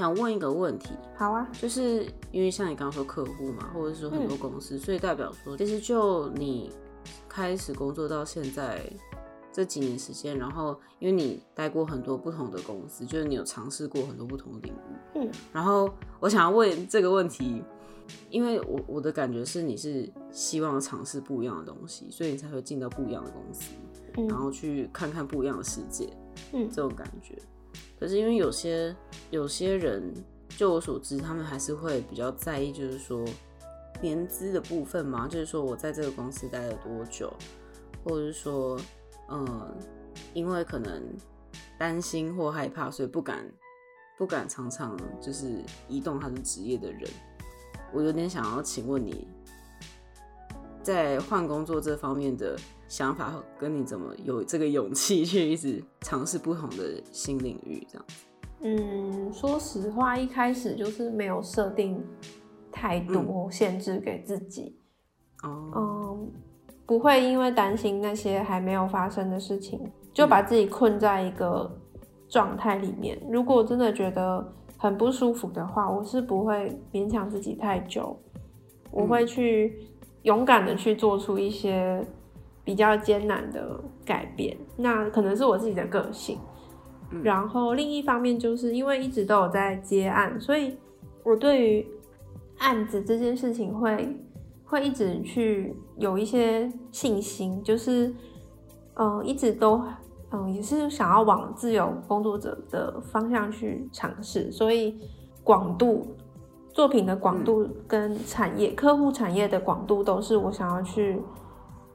想问一个问题，好啊，就是因为像你刚刚说客户嘛，或者是说很多公司，所以代表说，其实就你开始工作到现在这几年时间，然后因为你待过很多不同的公司，就是你有尝试过很多不同的领域，嗯，然后我想要问这个问题，因为我我的感觉是你是希望尝试不一样的东西，所以你才会进到不一样的公司，嗯。然后去看看不一样的世界，嗯。这种感觉。可是因为有些有些人，就我所知，他们还是会比较在意，就是说年资的部分嘛，就是说我在这个公司待了多久，或者是说，嗯，因为可能担心或害怕，所以不敢不敢常常就是移动他的职业的人。我有点想要请问你，在换工作这方面的想法，跟你怎么有这个勇气去一直尝试不同的新领域，这样。嗯，说实话，一开始就是没有设定太多限制给自己，哦，嗯，不会因为担心那些还没有发生的事情，就把自己困在一个状态里面。如果真的觉得很不舒服的话，我是不会勉强自己太久，我会去勇敢的去做出一些比较艰难的改变。那可能是我自己的个性。然后另一方面，就是因为一直都有在接案，所以我对于案子这件事情会会一直去有一些信心，就是嗯、呃一直都嗯、也是想要往自由工作者的方向去尝试，所以广度作品的广度跟产业、客户产业的广度都是我想要去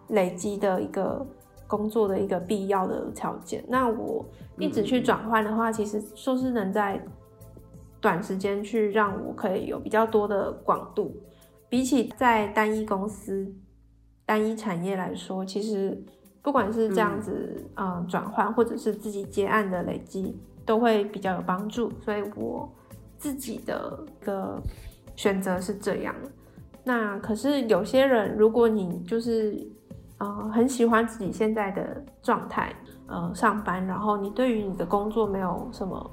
累积的一个工作的一个必要的条件。那我一直去转换的话，其实说是能在短时间去让我可以有比较多的广度，比起在单一公司、单一产业来说，其实不管是这样子，嗯，转换或者是自己接案的累积，都会比较有帮助。所以我自己的一个选择是这样。那可是有些人，如果你就是呃很喜欢自己现在的状态，呃上班，然后你对于你的工作没有什么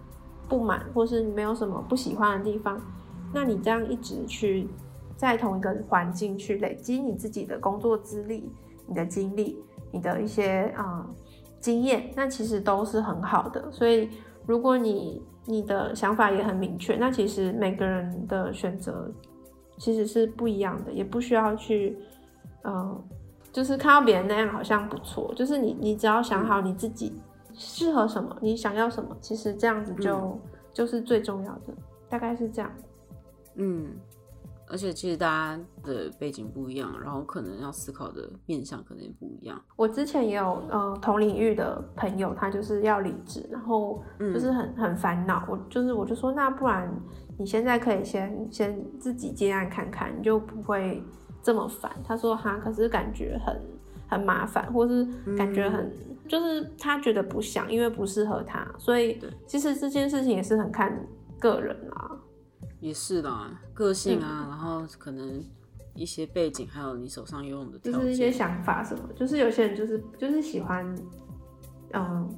不满，或是没有什么不喜欢的地方，那你这样一直去在同一个环境去累积你自己的工作资历、你的经历、你的一些啊、经验，那其实都是很好的。所以如果你你的想法也很明确，那其实每个人的选择其实是不一样的，也不需要去嗯。就是看到别人那样好像不错，就是你你只要想好你自己适合什么，你想要什么，其实这样子就、就是最重要的，大概是这样。嗯，而且其实大家的背景不一样，然后可能要思考的面向可能也不一样。我之前也有呃同领域的朋友，他就是要离职，然后就是很很烦恼。我就是我就说，那不然你现在可以先先自己接案看看，你就不会这么烦。他说哈，可是感觉很很麻烦，或是感觉很、就是他觉得不想，因为不适合他，所以其实这件事情也是很看个人啦。也是啦，个性啊，然后可能一些背景，还有你手上拥有的条就是一些。想法什么，就是有些人就是就是喜欢，嗯，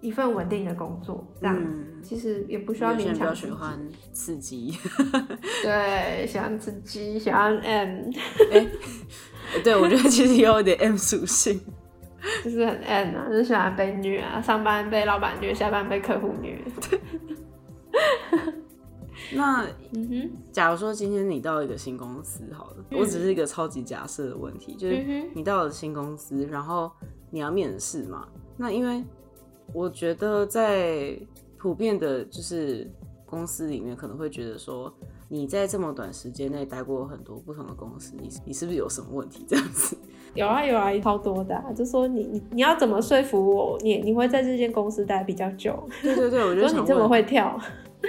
一一份稳定的工作这样，嗯其实也不需要有些人比较勉强。喜欢刺激，对，喜欢吃鸡，喜欢 M，对我觉得其实也有点 M 属性。就是很 M 啊，就是喜欢被虐啊，上班被老板虐，下班被客户虐。那嗯哼，假如说今天你到一个新公司好了，我只是一个超级假设的问题，就是你到了新公司，然后你要面试嘛？那因为我觉得在普遍的，就是公司里面可能会觉得说，你在这么短时间内待过很多不同的公司，你你是不是有什么问题这样子？有啊有啊，超多的、啊，就说你你你要怎么说服我，你你会在这间公司待比较久？对对对，我就想说你这么问，会跳，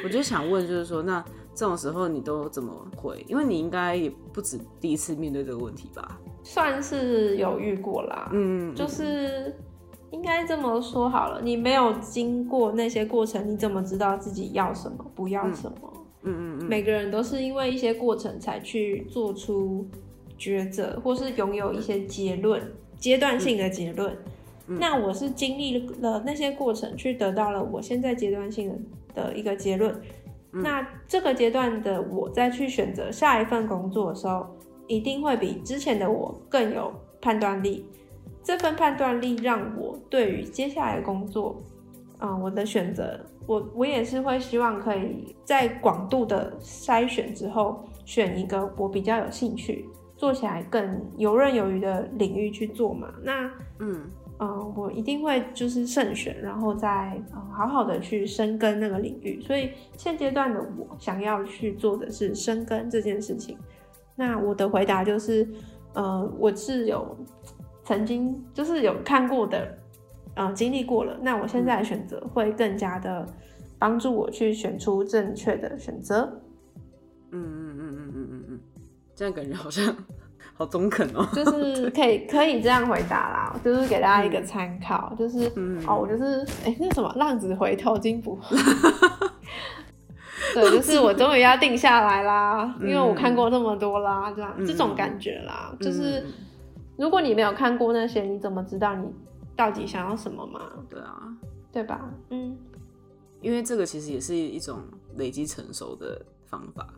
我就想问，就是说，那这种时候你都怎么回？因为你应该也不止第一次面对这个问题吧？算是有遇过啦。嗯，就是应该这么说好了，你没有经过那些过程，你怎么知道自己要什么，不要什么？嗯嗯嗯，每个人都是因为一些过程才去做出抉择，或是拥有一些结论，阶段性的结论。嗯那我是经历了那些过程，去得到了我现在阶段性的的一个结论。那这个阶段的我再去选择下一份工作的时候，一定会比之前的我更有判断力。这份判断力让我对于接下来的工作，嗯，我的选择，我我也是会希望可以在广度的筛选之后，选一个我比较有兴趣、做起来更游刃有余的领域去做嘛。那嗯嗯，我一定会就是慎选，然后再嗯好好的去深耕那个领域。所以现阶段的我想要去做的是深耕这件事情。那我的回答就是，呃，我是有。曾经就是有看过的，嗯，经历过了。那我现在的选择会更加的帮助我去选出正确的选择。嗯嗯嗯嗯嗯嗯嗯，这样感觉好像 好中肯哦。就是可以 可以这样回答啦，就是给大家一个参考。就是哦，我就是哎，那什么浪子回头金不换。对，就是我终于要定下来啦，因为我看过那么多啦，这样这种感觉啦，就是。如果你没有看过那些，你怎么知道你到底想要什么嘛？对啊，对吧？嗯，因为这个其实也是一种累积成熟的方法。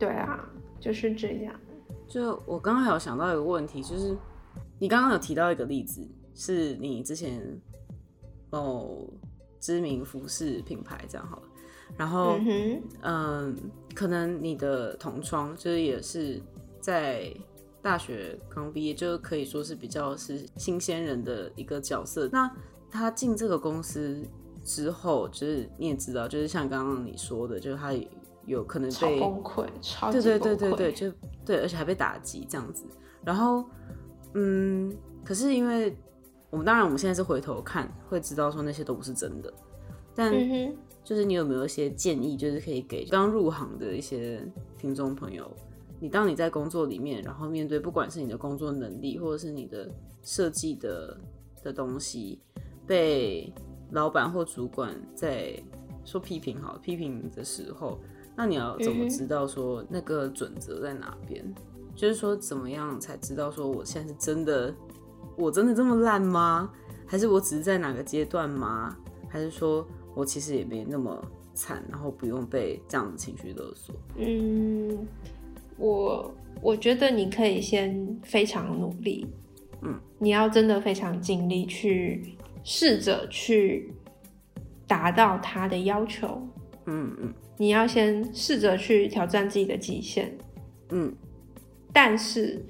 对啊，就是这样。就我刚刚还有想到一个问题，就是你刚刚有提到一个例子，是你之前某知名服饰品牌这样好了，然后嗯，可能你的同窗就是也是在。大学刚毕业就可以说是比较是新鲜人的一个角色。那他进这个公司之后，就是你也知道，就是像刚刚你说的，就是他有可能被崩溃，超对对对对对，就对，而且还被打击这样子。然后，嗯，可是因为我们当然我们现在是回头看，会知道说那些都不是真的。但就是你有没有一些建议，就是可以给刚入行的一些听众朋友？你当你在工作里面，然后面对不管是你的工作能力，或者是你的设计的的东西，被老板或主管在说批评好批评的时候，那你要怎么知道说那个准则在哪边？就是说怎么样才知道说我现在是真的，我真的这么烂吗？还是我只是在哪个阶段吗？还是说我其实也没那么惨，然后不用被这样的情绪勒索？嗯。我我觉得你可以先非常努力，嗯，你要真的非常尽力去试着去达到他的要求，嗯嗯，你要先试着去挑战自己的极限，嗯，但是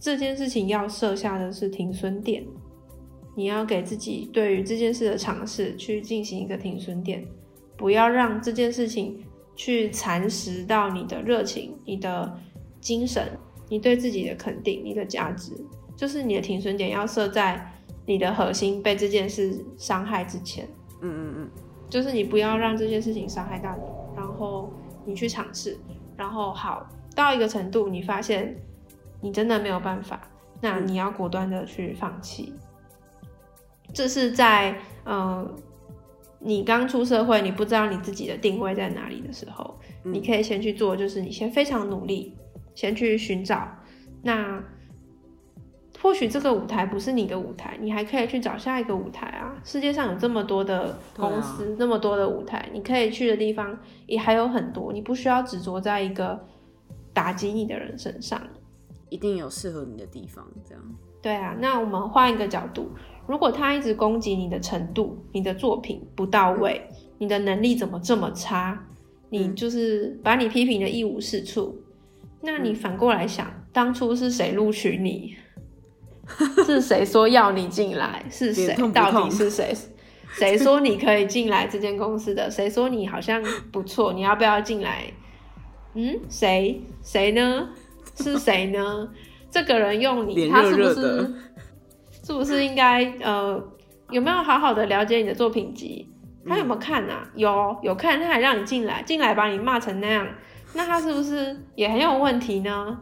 这件事情要设下的是停损点，你要给自己对于这件事的尝试去进行一个停损点，不要让这件事情。去蚕食到你的热情、你的精神、你对自己的肯定、你的价值，就是你的停损点要设在你的核心被这件事伤害之前。嗯嗯嗯，就是你不要让这件事情伤害到你，然后你去尝试，然后好到一个程度，你发现你真的没有办法，那你要果断的去放弃。这是在嗯。你刚出社会，你不知道你自己的定位在哪里的时候，你可以先去做，就是你先非常努力，先去寻找。那或许这个舞台不是你的舞台，你还可以去找下一个舞台啊！世界上有这么多的公司，那么多的舞台，你可以去的地方也还有很多。你不需要执着在一个打击你的人身上，一定有适合你的地方。这样对啊。那我们换一个角度。如果他一直攻击你的程度，你的作品不到位，你的能力怎么这么差？你就是把你批评的一无是处。那你反过来想，当初是谁录取你？是谁说要你进来？是谁？到底是谁？谁说你可以进来这间公司的？谁说你好像不错？你要不要进来？嗯，谁？谁呢？是谁呢？这个人用你，他是不是？是不是应该呃有没有好好的了解你的作品集？他有没有看啊？有有看，他还让你进来，进来把你骂成那样，那他是不是也很有问题呢？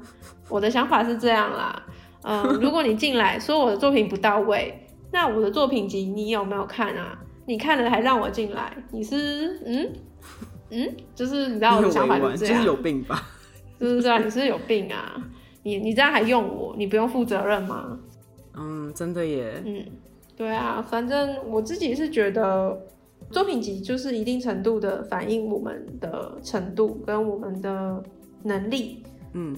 我的想法是这样啦，嗯，如果你进来说我的作品不到位，那我的作品集你有没有看啊？你看了还让我进来，你是嗯嗯，就是你知道我的想法是这样，就是有病吧？是不是啊？你是有病啊？你你这样还用我？你不用负责任吗？嗯，真的耶。嗯，对啊，反正我自己是觉得，作品集就是一定程度的反映我们的程度跟我们的能力，嗯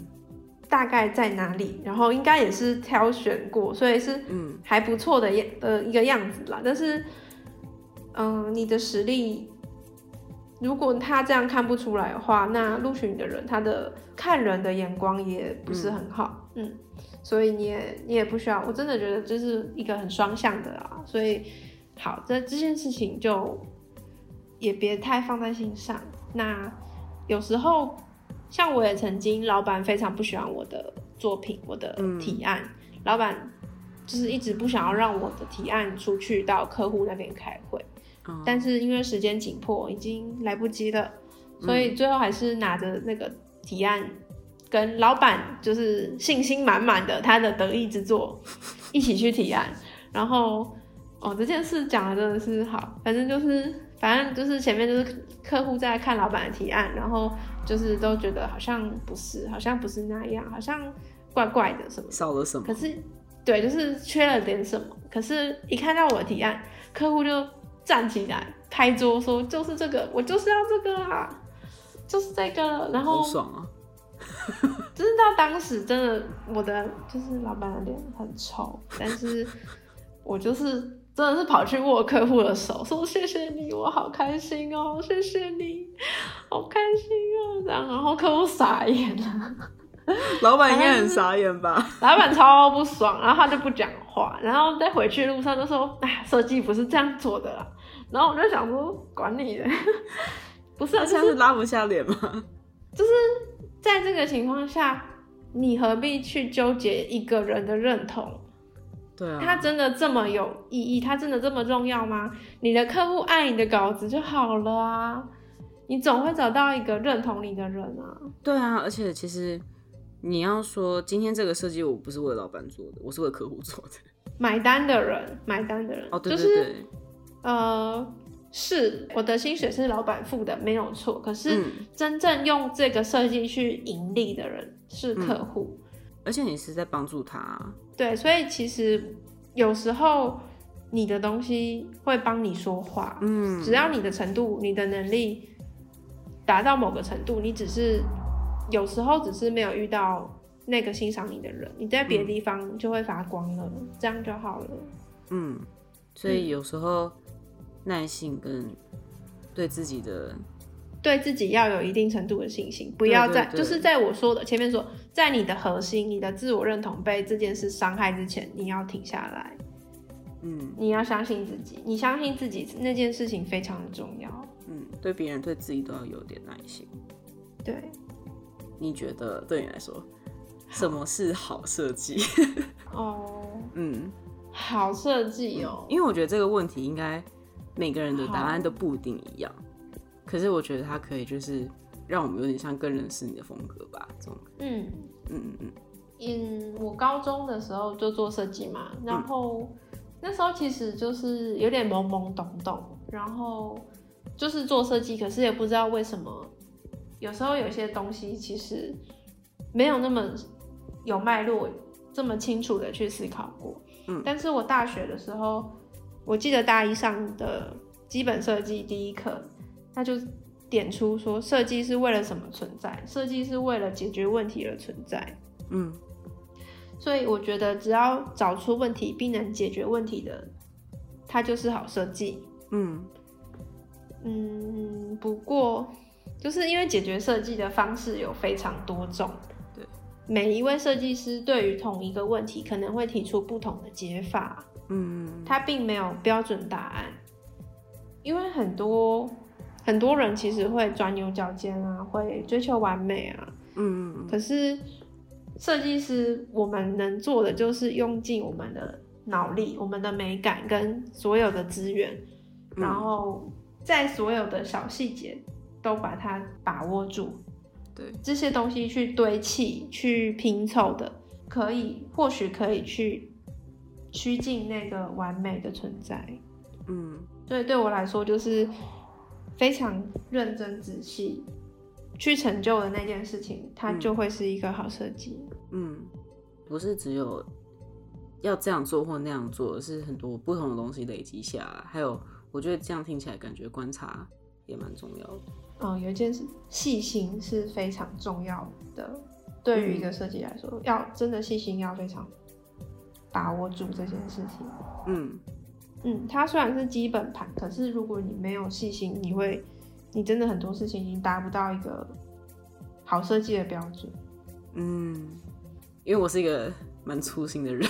大概在哪里，然后应该也是挑选过，所以是嗯还不错的样的一个样子啦。但是，嗯、你的实力，如果他这样看不出来的话，那录取你的人他的看人的眼光也不是很好，嗯所以你也你也不需要，我真的觉得这是一个很双向的啊。所以，好，这这件事情就也别太放在心上。那有时候，像我也曾经，老板非常不喜欢我的作品，我的嗯提案，老板就是一直不想要让我的提案出去到客户那边开会，哦但是因为时间紧迫，已经来不及了，所以最后还是拿着那个提案，跟老板就是信心满满的他的得意之作一起去提案，然后哦这件事讲的真的是好，反正就是反正就是前面就是客户在看老板的提案，然后就是都觉得好像不是，好像不是那样，好像怪怪的什么少了什么可？是，对，就是缺了点什么。可是，一看到我的提案，客户就站起来拍桌说：“就是这个，我就是要这个啊，就是这个。”然后好，爽啊！就是到当时真的，我的就是老板的脸很臭，但是我就是真的是跑去握客户的手，说：“谢谢你，我好开心哦，谢谢你，好开心哦。”这样，然后客户傻眼了。老板应该很傻眼吧？老板超不爽，然后他就不讲话，然后在回去的路上就说：“哎，设计不是这样做的啦。”然后我就想说，管你的，不是啊，他就是现在是拉不下脸吗？就是在这个情况下，你何必去纠结一个人的认同？对啊，他真的这么有意义？他真的这么重要吗？你的客户爱你的稿子就好了啊，你总会找到一个认同你的人啊。对啊，而且其实你要说今天这个设计我不是为老板做的，我是为客户做的。买单的人，买单的人，哦，对就是对对，呃，是我的薪水是老板付的，没有错。可是嗯真正用这个设计去盈利的人是客嗯户，而且你是在帮助他啊、对，所以其实有时候你的东西会帮你说话，嗯，只要你的程度、你的能力达到某个程度，你只是有时候只是没有遇到那个欣赏你的人，你在别的地方就会发光了，这样就好了。嗯，所以有时候耐性跟对自己的对自己要有一定程度的信心，不要在就是在我说的前面说，在你的核心、你的自我认同被这件事伤害之前，你要停下来，嗯你要相信自己，你相信自己那件事情非常的重要。嗯，对别人对自己都要有点耐心。对，你觉得对你来说，什么是好设计？哦，嗯，好设计哦，因为我觉得这个问题应该每个人的答案都不一定一样，可是我觉得它可以就是让我们有点像更认识你的风格吧，这种，嗯。嗯嗯嗯，嗯，我高中的时候就做设计嘛，然后、那时候其实就是有点懵懵懂懂，然后就是做设计，可是也不知道为什么，有时候有些东西其实没有那么有脉络，这么清楚的去思考过。嗯但是我大学的时候，我记得大一上的基本设计第一课，那就点出说，设计是为了什么存在？设计是为了解决问题而存在。嗯所以我觉得，只要找出问题并能解决问题的，它就是好设计。嗯嗯，不过就是因为解决设计的方式有非常多种，对，每一位设计师对于同一个问题可能会提出不同的解法，嗯。它并没有标准答案。因为很多很多人其实会钻牛角尖啊，会追求完美啊，嗯。嗯可是设计师，我们能做的就是用尽我们的脑力、我们的美感跟所有的资源，嗯。然后在所有的小细节都把它把握住。对，这些东西去堆砌、去拼凑的，可以或许可以去趋近那个完美的存在。嗯所以对我来说，就是非常认真仔细去成就的那件事情，它嗯就会是一个好设计。嗯，不是只有要这样做或那样做，是很多不同的东西累积下来，还有我觉得这样听起来感觉观察也蛮重要的。嗯，有一件事，细心是非常重要的。对于一个设计来说，要真的细心，要非常把握住这件事情。嗯嗯，它虽然是基本盘，可是如果你没有细心，你会，你真的很多事情已经达不到一个好设计的标准。嗯，因为我是一个蛮粗心的人，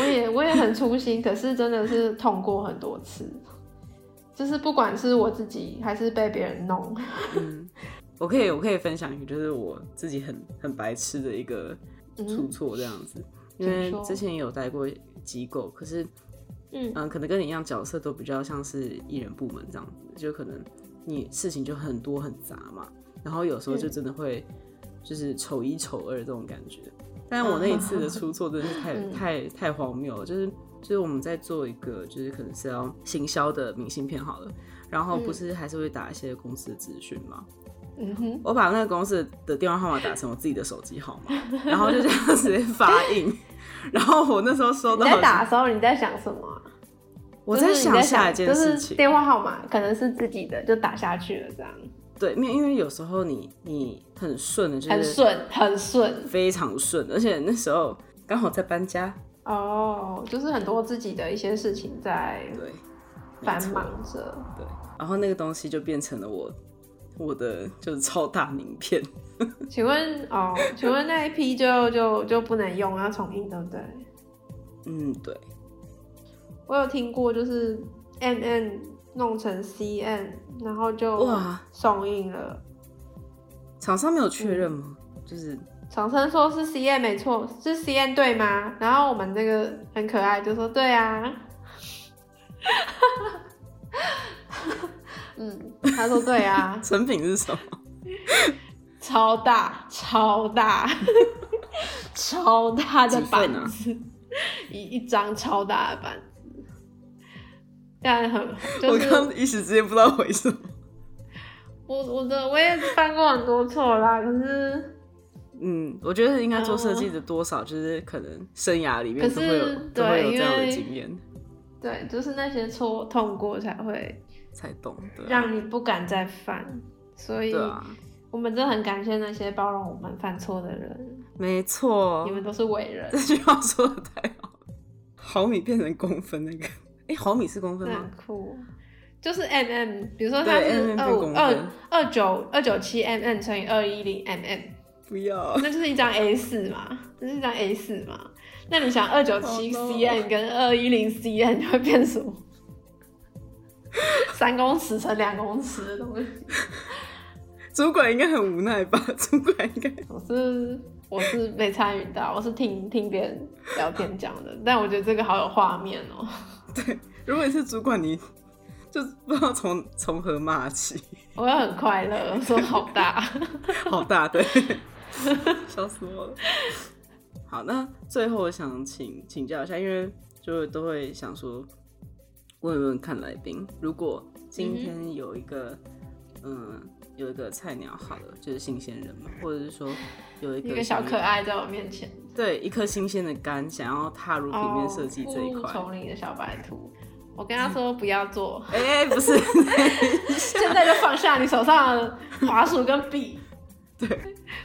我也我也很粗心，可是真的是痛过很多次，就是不管是我自己还是被别人弄。嗯，我可以我可以分享一个，就是我自己很很白痴的一个出错这样子，因为之前也有待过机构，可是嗯。嗯，可能跟你一样角色都比较像是艺人部门这样子，就可能你事情就很多很杂嘛，然后有时候就嗯真的会就是丑一丑二这种感觉。但我那一次的 出错真的是太、嗯。太太荒谬了，就是就是我们在做一个就是可能是要行销的明信片好了，然后不嗯是还是会打一些公司的资讯吗，嗯哼，我把那个公司的电话号码打成我自己的手机号码，然后就这样直接发印。然后我那时候收到你到，在打的时候你在想什么啊、我在想下一件就是事情，电话号码可能是自己的，就打下去了，这样对，因为因为有时候你你很顺的，就是很顺，很顺。非常顺，而且那时候刚好在搬家，哦，就是很多自己的一些事情在对，繁忙着。对，然后那个东西就变成了我我的就是超大名片，请问哦，请问那一批就就就不能用，要重印，对不对？嗯，对，我有听过，就是 M N 弄成 C N，然后就哇送印了。厂商没有确认吗？就是厂商说是 C N 没错，是 C N 对吗？然后我们那个很可爱，就说对啊。嗯，他说对啊，成品是什么？超大超大超大的板子，一一张超大的板子，但很就是我刚一时之间不知道回什么。我我的我也犯过很多错啦，可是嗯，我觉得应该做设计的多少就是可能生涯里面都会有都会有对这样的因为经验，对，就是那些错痛过才会才懂得。让你不敢再犯，所以我们真的很感谢那些包容我们犯错的人，没错。你，们都是伟人。这，句话说的太好。了。毫米变成公分那个，哎、毫米是公分那吗很？酷。就是 M M，比如说它对是 mm 二二二九二九七 M M 乘以二一零 M M，不要，那就是一张 A 四嘛，这是一张 A 四嘛。那你想二九七 Oh cm 跟二一零 cm 会变什么？三公尺乘两公尺的东西。主管应该很无奈吧？主管应该我是我是没参与到，我是听听别人聊天讲的，但我觉得这个好有画面哦、对如果你是主管，你就不知道从从何骂起，我会很快乐，说好大。好大对，笑死我了。好，那最后我想请请教一下，因为就都会想说问一问看来宾，如果今天有一个嗯有一个菜鸟好了，就是新鲜人嘛，或者是说有一个一个小可爱在我面前，对一颗新鲜的肝，想要踏入平面设计这一块。丛林的小白兔。我跟他说不要做，哎、不是，现在就放下你手上的滑鼠跟笔，对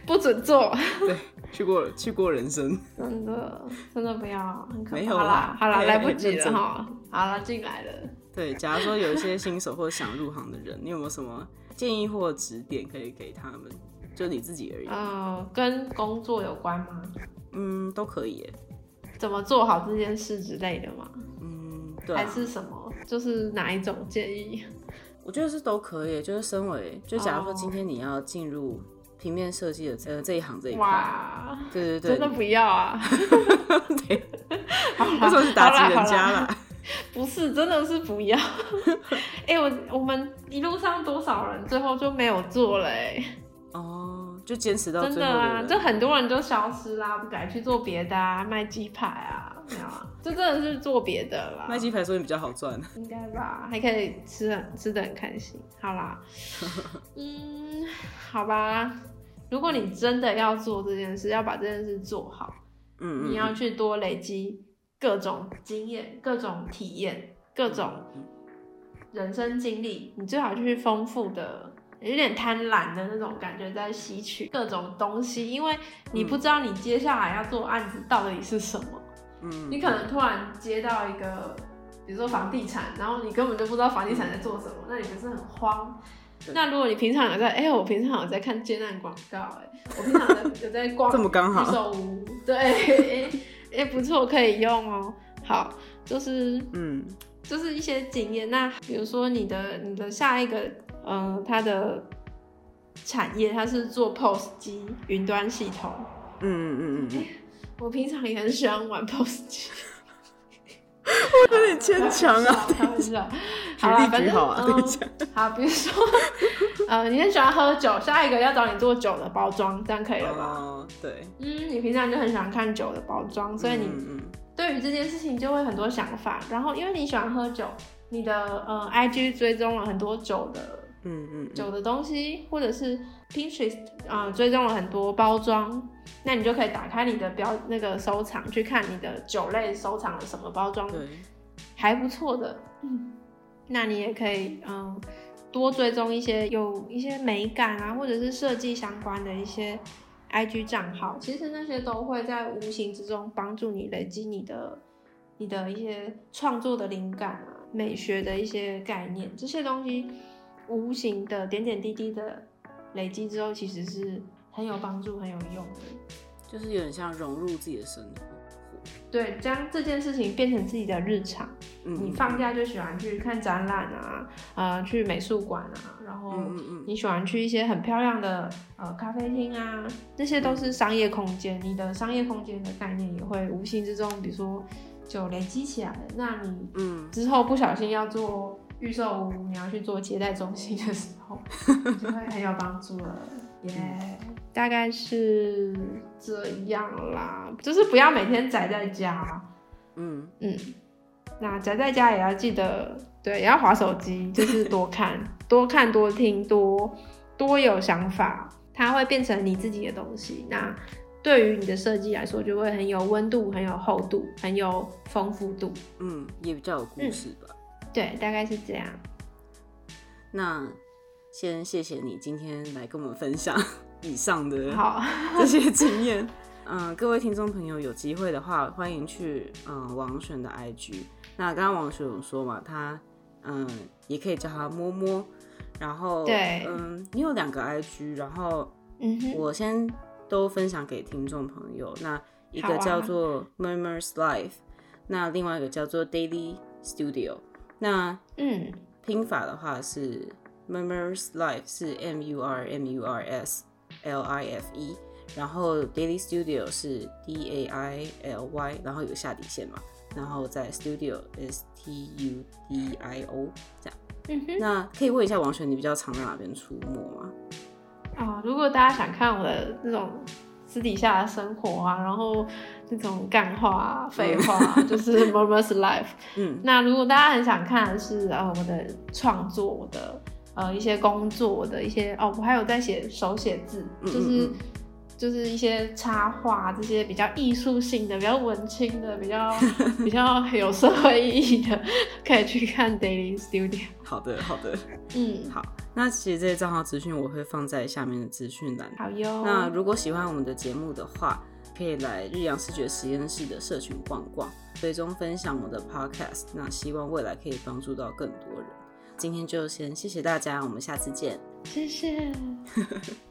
不准做。对，去过去过人生，真的，真的不要，很可怕。没有啦好啦，好啦，哎来不及了哈。好了，进来了。对，假如说有一些新手或者想入行的人，你有没有什么建议或指点可以给他们？就你自己而已，呃，跟工作有关吗？嗯，都可以耶。怎么做好这件事之类的吗？嗯，对、还啊，是什么？就是哪一种建议？我觉得是都可以。就是身为，就假如说哦今天你要进入平面设计的这这一行这一块，哇，对对对，真的不要啊！对，好啦为什么是打击人家好啦啦？不是，真的是不要。哎、我我们一路上多少人最后就没有做嘞、欸，哦，就坚持到真的啊，人就很多人都消失啦，不改去做别的啊，卖鸡排啊，没有啊，就真的是做别的啦。卖鸡排说你比较好赚。应该吧，还可以吃很吃的很开心。好啦，嗯，好吧。如果你真的要做这件事，要把这件事做好，嗯嗯，你要去多累积各种经验、各种体验、各种人生经历，你最好去丰富的，有点贪婪的那种感觉，在吸取各种东西，因为你不知道你接下来要做案子到底是什么。嗯，你可能突然接到一个，比如说房地产，然后你根本就不知道房地产在做什么，那你不是很慌？那如果你平常有在，哎、我平常有在看接案广告，哎，我平常有在逛这么刚好预售屋，对，哎、哎不错，可以用哦。好，就是嗯就是一些经验。那比如说你的你的下一个，嗯、它的产业它是做 POS 机云端系统，嗯嗯嗯嗯，我平常也很喜欢玩 POS 机。我有点牵强啊。开玩笑，举好啦，反正例举好啊。好，比如说，呃，你很喜欢喝酒，下一个要找你做酒的包装，这样可以了吧？哦，对，嗯，你平常就很喜欢看酒的包装，所以你对于这件事情就会很多想法。然后，因为你喜欢喝酒，你的呃 IG 追踪了很多酒的嗯嗯嗯，酒的东西，或者是 Pinterest 呃追踪了很多包装，那你就可以打开你的标那个收藏，去看你的酒类收藏了什么包装，对，还不错的，嗯，那你也可以嗯多追踪一些有一些美感啊，或者是设计相关的一些 IG 账号，其实那些都会在无形之中帮助你累积你的你的一些创作的灵感啊，美学的一些概念，这些东西无形的点点滴滴的累积之后，其实是很有帮助、很有用的。就是有点像融入自己的生活。对，将这件事情变成自己的日常。嗯，你放假就喜欢去看展览啊，呃，去美术馆啊，然后你喜欢去一些很漂亮的呃咖啡厅啊，这些都是商业空间。你的商业空间的概念也会无形之中，比如说就累积起来了。那你嗯之后不小心要做预售屋，你要去做接待中心的时候，就会很有帮助了。耶、大概是这样啦，就是不要每天宅在家。嗯嗯，那宅在家也要记得，对，也要划手机，就是多看、多看、多听、多多有想法，它会变成你自己的东西。那对于你的设计来说，就会很有温度、很有厚度、很有丰富度。嗯，也比较有故事吧。对，大概是这样。那先谢谢你今天来跟我们分享 以上的好，这些经验。嗯，各位听众朋友，有机会的话，欢迎去嗯王璇的 IG。那刚刚王璇有说嘛，他嗯也可以叫他摸摸。然后对嗯，你有两个 IG，然后嗯哼，我先都分享给听众朋友。那一个叫做 Murmurs Life，、那另外一个叫做 Daily Studio。那嗯，拼法的话是 Murmurs Life 是 M U R M U R S L I F E，然后 Daily Studio 是 D A I L Y，然后有下底线嘛，然后在 Studio S T U D I O 这样。嗯哼。那可以问一下王璇，你比较常在哪边出没吗？啊、如果大家想看我的那种私底下的生活啊，然后那种干话、啊、废话啊，就是 Murmurs Life。嗯那如果大家很想看的是呃我的创作，我的呃一些工作，我的一些哦，我还有在写手写字，嗯就是嗯就是一些插画这些比较艺术性的、比较文青的、比较 比较有社会意义的，可以去看 Daily Studio。好的，好的，嗯，好。那其实这些账号资讯我会放在下面的资讯栏。好哟。那如果喜欢我们的节目的话，可以来日阳视觉实验室的社群逛逛，最终分享我的 podcast。那希望未来可以帮助到更多人。今天就先谢谢大家，我们下次见。谢谢。